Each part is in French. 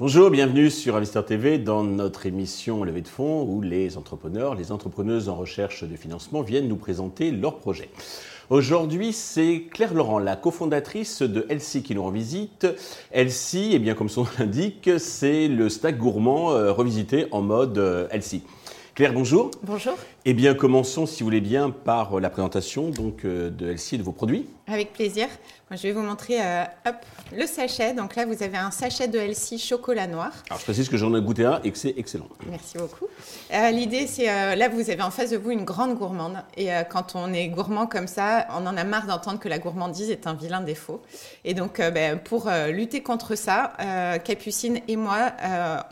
Bonjour, bienvenue sur Investor TV dans notre émission Levée de fonds où les entrepreneurs, les entrepreneuses en recherche de financement viennent nous présenter leurs projets. Aujourd'hui, c'est Claire Laurent, la cofondatrice de Elsie qui nous revisite. Elsie, eh bien, comme son nom l'indique, c'est le stack gourmand euh, revisité en mode euh, Elsie. Claire, bonjour. Bonjour. Eh bien, commençons, si vous voulez bien, par la présentation donc, euh, de Elsie et de vos produits. Avec plaisir. je vais vous montrer euh, hop, le sachet. Donc là, vous avez un sachet de Elsie chocolat noir. Alors, je précise que j'en ai goûté un et que c'est excellent. Merci beaucoup. Euh, l'idée, c'est là, vous avez en face de vous une grande gourmande. Et quand on est gourmand comme ça, on en a marre d'entendre que la gourmandise est un vilain défaut. Et donc, ben, pour lutter contre ça, Capucine et moi,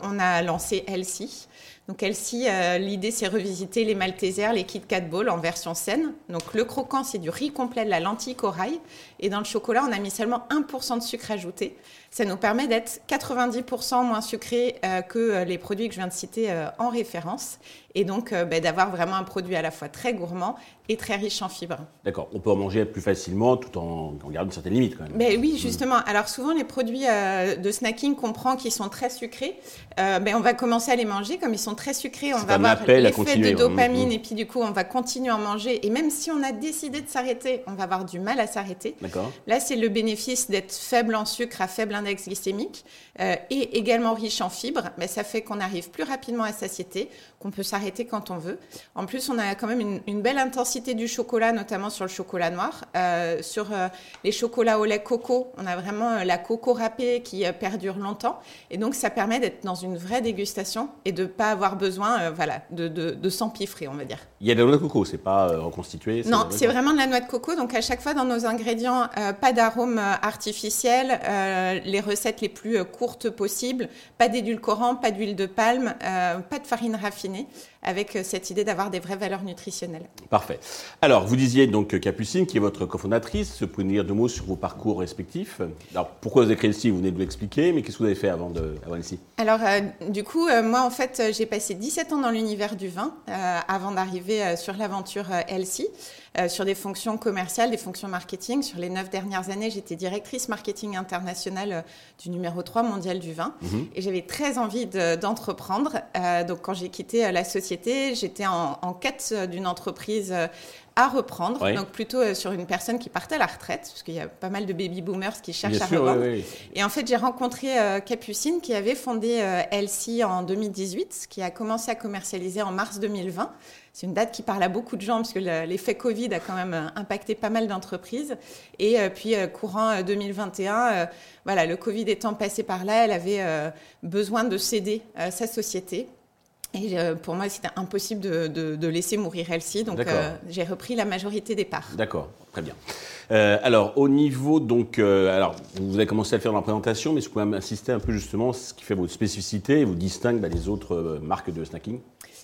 on a lancé Elsie. Donc Elsie, euh, l'idée c'est revisiter les Maltesers, les Kit Kat Ball en version saine. Donc le croquant c'est du riz complet, de la lentille corail. Et dans le chocolat on a mis seulement 1% de sucre ajouté. Ça nous permet d'être 90% moins sucré euh, que euh, les produits que je viens de citer en référence. Et donc ben, d'avoir vraiment un produit à la fois très gourmand et très riche en fibres. D'accord, on peut en manger plus facilement tout en, gardant une certaine limite quand même. Mais oui, justement. Alors souvent les produits de snacking qu'on prend qui sont très sucrés, ben, on va commencer à les manger comme ils sont très sucré, on va avoir l'effet de dopamine et puis du coup on va continuer à manger. Et même si on a décidé de s'arrêter, on va avoir du mal à s'arrêter. Là c'est le bénéfice d'être faible en sucre à faible index glycémique euh, et également riche en fibres. Mais ça fait qu'on arrive plus rapidement à satiété, qu'on peut s'arrêter quand on veut. En plus on a quand même une, belle intensité du chocolat, notamment sur le chocolat noir. Euh, sur euh, les chocolats au lait coco, on a vraiment la coco râpée qui perdure longtemps. Et donc ça permet d'être dans une vraie dégustation et de pas avoir besoin euh, voilà, de, de, s'empiffrer, on va dire. Il y a de la noix de coco, c'est pas euh, reconstitué Non, c'est vraiment de la noix de coco. Donc à chaque fois dans nos ingrédients, euh, pas d'arôme artificiel, les recettes les plus courtes possibles, pas d'édulcorant, pas d'huile de palme, pas de farine raffinée avec euh, cette idée d'avoir des vraies valeurs nutritionnelles. Parfait. Alors, vous disiez donc Capucine, qui est votre cofondatrice. Vous pouvez nous dire deux mots sur vos parcours respectifs Alors, pourquoi vous avez créé ici Vous venez de l'expliquer, mais qu'est-ce que vous avez fait avant, de, avant ici Alors, euh, du coup, euh, moi, en fait, j'ai passé 17 ans dans l'univers du vin avant d'arriver sur l'aventure Elsie. Euh, sur des fonctions commerciales, des fonctions marketing. Sur les neuf dernières années, j'étais directrice marketing internationale euh, du numéro 3 mondial du vin. Mhm. Et j'avais très envie d'entreprendre. Euh, donc, quand j'ai quitté la société, j'étais en, quête d'une entreprise à reprendre, donc plutôt sur une personne qui partait à la retraite, parce qu'il y a pas mal de baby boomers qui cherchent à revendre. Et en fait, j'ai rencontré Capucine qui avait fondé Elsie en 2018, qui a commencé à commercialiser en mars 2020. C'est une date qui parle à beaucoup de gens parce que l'effet Covid a quand même euh, impacté pas mal d'entreprises. Et euh, puis, euh, courant 2021, voilà, le Covid étant passé par là, elle avait besoin de céder sa société. Et pour moi, c'était impossible de, laisser mourir Elsie, donc j'ai repris la majorité des parts. D'accord, très bien. alors, au niveau, donc, alors, vous avez commencé à le faire dans la présentation, mais que vous pouvez insister un peu justement ce qui fait votre spécificité et vous distingue bah, des autres marques de snacking?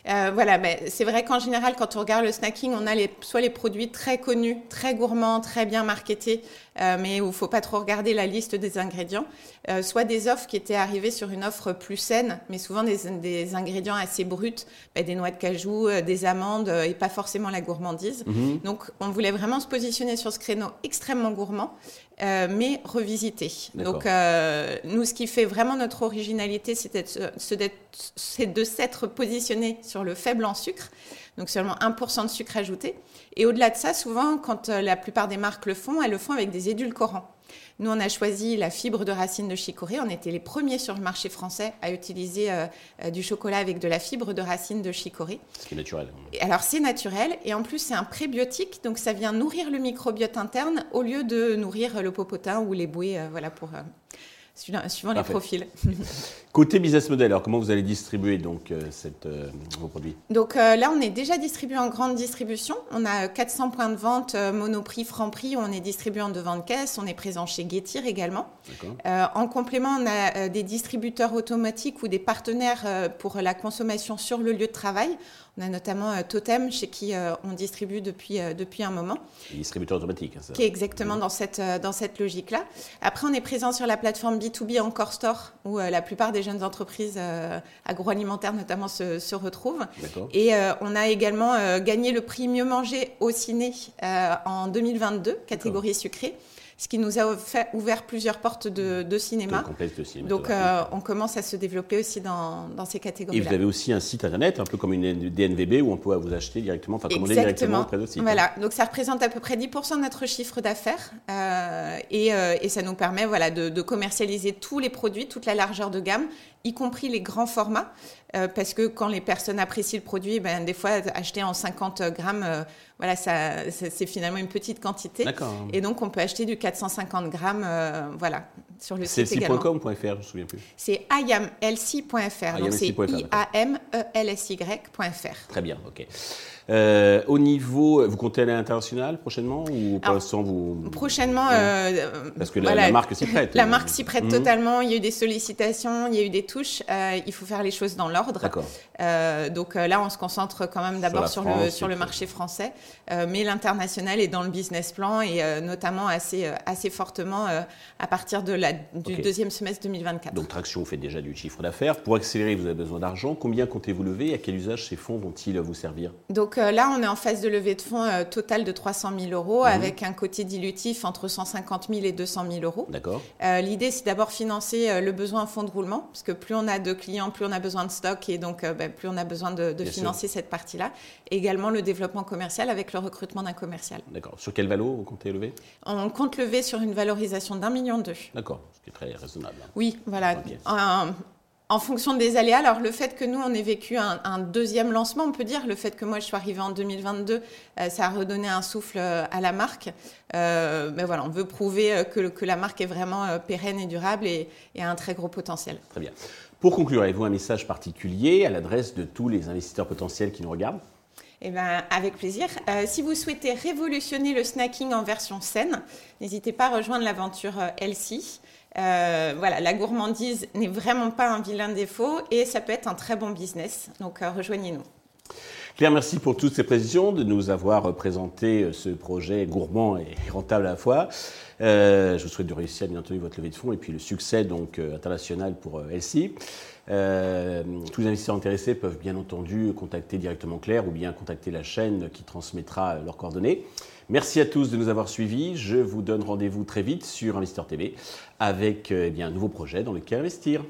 Euh, voilà, mais c'est vrai qu'en général, quand on regarde le snacking, on a les, soit les produits très connus, très gourmands, très bien marketés, euh, mais où il ne faut pas trop regarder la liste des ingrédients, euh, soit des offres qui étaient arrivées sur une offre plus saine, mais souvent des, ingrédients assez bruts, bah, des noix de cajou, des amandes et pas forcément la gourmandise. Mhm. Donc, on voulait vraiment se positionner sur ce créneau extrêmement gourmand, mais revisité. Donc, nous, ce qui fait vraiment notre originalité, c'est de s'être positionné sur le faible en sucre, donc seulement 1% de sucre ajouté. Et au-delà de ça, souvent, quand euh, la plupart des marques le font, elles le font avec des édulcorants. Nous, on a choisi la fibre de racine de chicorée. On était les premiers sur le marché français à utiliser euh, euh, du chocolat avec de la fibre de racine de chicorée. Ce qui est naturel. alors, c'est naturel. Et en plus, c'est un prébiotique. Donc, ça vient nourrir le microbiote interne au lieu de nourrir le popotin ou les bouées voilà, pour, suivant les profils. Côté business model, alors comment vous allez distribuer donc euh, cette, euh, vos produits? Donc euh, là, on est déjà distribué en grande distribution. On a 400 points de vente Monoprix, Franprix, on est distribué en devant de caisse. On est présent chez Getir également. en complément, on a des distributeurs automatiques ou des partenaires pour la consommation sur le lieu de travail. On a notamment Totem, chez qui on distribue depuis, depuis un moment. distributeur automatique, hein, ça. Qui est exactement dans cette, dans cette logique-là. Après, on est présent sur la plateforme B2B Encore Store, où la plupart des jeunes entreprises agroalimentaires notamment se, se retrouvent. Et on a également gagné le prix Mieux Manger au ciné en 2022, catégorie sucrée ce qui nous a ouvert plusieurs portes de, cinéma. Donc euh, on commence à se développer aussi dans, ces catégories. Et vous avez aussi un site internet, un peu comme une DNVB, où on peut vous acheter directement, enfin commander directement auprès de site. Voilà, donc ça représente à peu près 10% de notre chiffre d'affaires euh, euh, et, ça nous permet voilà, de, commercialiser tous les produits, toute la largeur de gamme, y compris les grands formats, parce que quand les personnes apprécient le produit, ben, des fois acheter en 50 grammes voilà, ça, c'est finalement une petite quantité. Et donc, on peut acheter du 450 grammes, euh, voilà, sur le site également. C'est je me souviens plus. C'est iamelsi.fr. Donc, c'est I-A-M-E-L-S-Y.fr. Très bien, ok. Euh, au niveau, vous comptez aller à l'international prochainement ou pour l'instant vous Prochainement, euh, parce que la, marque s'y prête. La marque s'y prête mhm. totalement. Il y a eu des sollicitations, il y a eu des touches. Euh, il faut faire les choses dans l'ordre. D'accord. donc là, on se concentre quand même d'abord sur, le sur le marché français, mais l'international est dans le business plan et notamment assez assez fortement à partir de la du deuxième semestre 2024. Donc Traction fait déjà du chiffre d'affaires. Pour accélérer, vous avez besoin d'argent. Combien comptez-vous lever et à quel usage ces fonds vont-ils vous servir? Donc là, on est en phase de levée de fonds euh, totale de 300 000 euros mhm. avec un côté dilutif entre 150 000 et 200 000 euros. D'accord. Euh, l'idée, c'est d'abord financer euh, le besoin en fonds de roulement, parce que plus on a de clients, plus on a besoin de stock et donc ben, plus on a besoin de, financer cette partie-là. également le développement commercial avec le recrutement d'un commercial. D'accord. Sur quel valo vous comptez lever? On compte lever sur une valorisation d'un million d'euros. D'accord, ce qui est très raisonnable. Oui, voilà en fonction des aléas, alors le fait que nous, on ait vécu un, deuxième lancement, on peut dire, le fait que moi, je suis arrivée en 2022, euh, ça a redonné un souffle euh, à la marque. Euh, mais voilà, on veut prouver que, que la marque est vraiment pérenne et durable et, a un très gros potentiel. Très bien. Pour conclure, avez-vous un message particulier à l'adresse de tous les investisseurs potentiels qui nous regardent? Eh ben, avec plaisir. si vous souhaitez révolutionner le snacking en version saine, n'hésitez pas à rejoindre l'aventure Elsie. Euh, voilà, la gourmandise n'est vraiment pas un vilain défaut et ça peut être un très bon business. Donc euh, rejoignez-nous. Claire, merci pour toutes ces précisions, de nous avoir présenté euh, ce projet gourmand et rentable à la fois. je vous souhaite de réussir bien entendu votre levée de fonds et puis le succès donc international pour Elsie. tous les investisseurs intéressés peuvent bien entendu contacter directement Claire ou bien contacter la chaîne qui transmettra leurs coordonnées. Merci à tous de nous avoir suivis. Je vous donne rendez-vous très vite sur Investor TV avec euh, eh bien, un nouveau projet dans lequel investir.